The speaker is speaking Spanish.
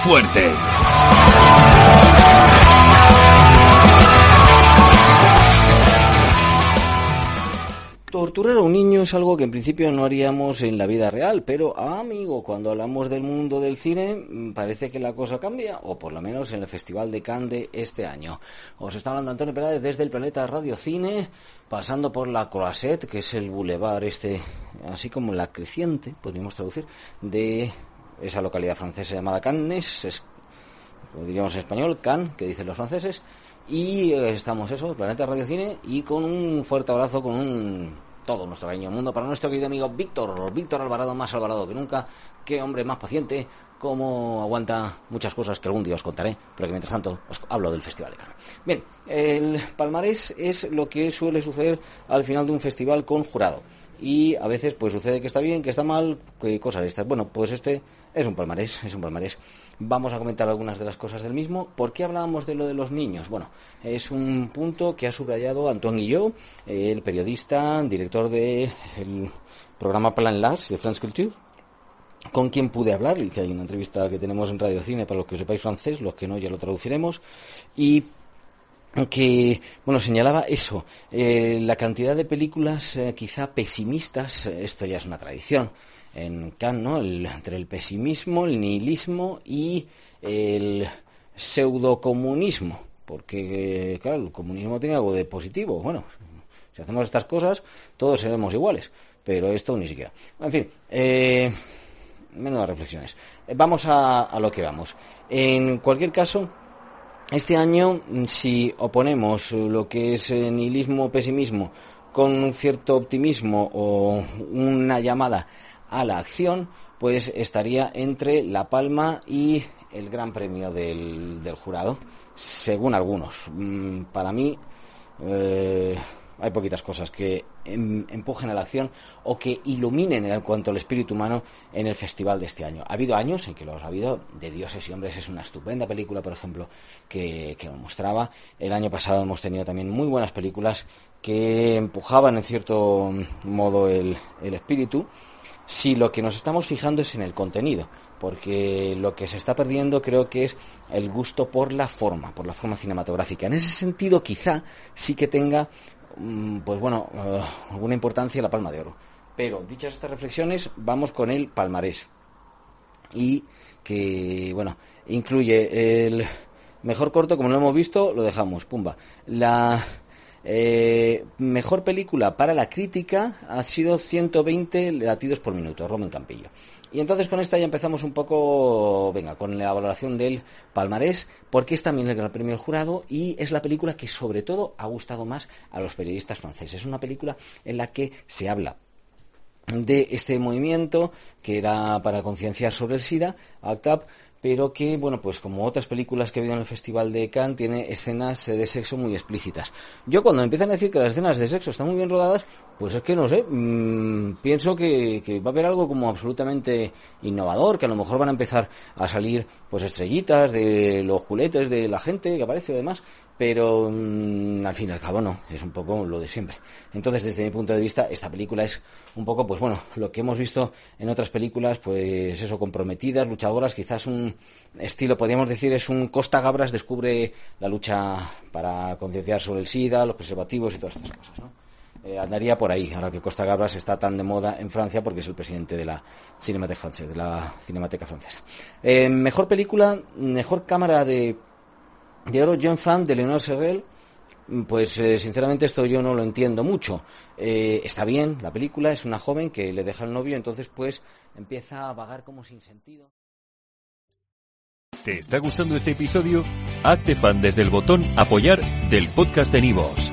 Fuerte! Torturar a un niño es algo que en principio no haríamos en la vida real, pero amigo, cuando hablamos del mundo del cine mm, parece que la cosa cambia, o por lo menos en el Festival de Cannes de este año. Os está hablando Antonio Peláez desde el planeta Radio Cine, pasando por la Croisette, que es el bulevar este, así como la creciente, podríamos traducir, de esa localidad francesa llamada Cannes, es, como diríamos en español, Cannes, que dicen los franceses, y eh, estamos eso, Planeta Radio Cine, y con un fuerte abrazo, con un todo nuestro cariño mundo para nuestro querido amigo Víctor, Víctor Alvarado, más Alvarado que nunca, qué hombre más paciente, cómo aguanta muchas cosas que algún día os contaré, pero que mientras tanto os hablo del Festival de Cannes. Bien, el palmarés es lo que suele suceder al final de un festival con jurado. Y a veces pues sucede que está bien, que está mal, que cosas de estas. Bueno, pues este es un palmarés, es un palmarés. Vamos a comentar algunas de las cosas del mismo. ¿Por qué hablábamos de lo de los niños? Bueno, es un punto que ha subrayado Antoine Guillot, el periodista, director del programa Plan Las de France Culture, con quien pude hablar. Dice, hay una entrevista que tenemos en Radio Cine para los que sepáis francés, los que no ya lo traduciremos. Y que bueno señalaba eso eh, la cantidad de películas eh, quizá pesimistas esto ya es una tradición en Kant no entre el pesimismo el nihilismo y el pseudocomunismo porque claro el comunismo tiene algo de positivo bueno si hacemos estas cosas todos seremos iguales pero esto ni siquiera en fin eh, menos reflexiones vamos a, a lo que vamos en cualquier caso este año, si oponemos lo que es nihilismo pesimismo con un cierto optimismo o una llamada a la acción, pues estaría entre La Palma y el Gran Premio del, del jurado, según algunos. Mm, para mí, eh, hay poquitas cosas que em, empujen a la acción o que iluminen en cuanto al espíritu humano en el festival de este año. Ha habido años en que los ha habido, de Dioses y Hombres es una estupenda película, por ejemplo, que, que mostraba. El año pasado hemos tenido también muy buenas películas que empujaban en cierto modo el, espíritu si lo que nos estamos fijando es en el contenido, porque lo que se está perdiendo creo que es el gusto por la forma, por la forma cinematográfica. En ese sentido, quizá sí que tenga pues bueno, eh, alguna importancia la palma de oro. Pero dichas estas reflexiones, vamos con el palmarés. Y que, bueno, incluye el mejor corto, como lo hemos visto, lo dejamos, pumba. La eh, mejor película para la crítica ha sido 120 latidos por minuto, Roman Campillo. Y entonces con esta ya empezamos un poco, venga, con la valoración del palmarés, porque es también el Gran Premio del Jurado y es la película que sobre todo ha gustado más a los periodistas franceses. Es una película en la que se habla de este movimiento que era para concienciar sobre el SIDA, ACTAP, pero que, bueno, pues como otras películas que he habido en el Festival de Cannes, tiene escenas de sexo muy explícitas. Yo cuando empiezan a decir que las escenas de sexo están muy bien rodadas, pues es que no sé, mmm, pienso que, que, va a haber algo como absolutamente innovador, que a lo mejor van a empezar a salir pues estrellitas de los juletes de la gente que aparece y demás, pero mmm, al fin y al cabo no, es un poco lo de siempre. Entonces, desde mi punto de vista, esta película es un poco, pues bueno, lo que hemos visto en otras películas, pues eso, comprometidas, luchadoras, quizás un estilo, podríamos decir, es un Costa Gabras descubre la lucha para concienciar sobre el SIDA, los preservativos y todas estas cosas, ¿no? Eh, andaría por ahí, ahora que Costa Gabras está tan de moda en Francia porque es el presidente de la Cinémathèque Francesa, de la Cinemateca Francesa. Eh, mejor película, mejor cámara de de oro John Fan de Leonor Serrel pues eh, sinceramente esto yo no lo entiendo mucho. Está bien la película, es una joven que le deja el novio, entonces pues empieza a vagar como sin sentido. ¿Te está gustando este episodio? Hazte fan desde el botón Apoyar del podcast de Nivos.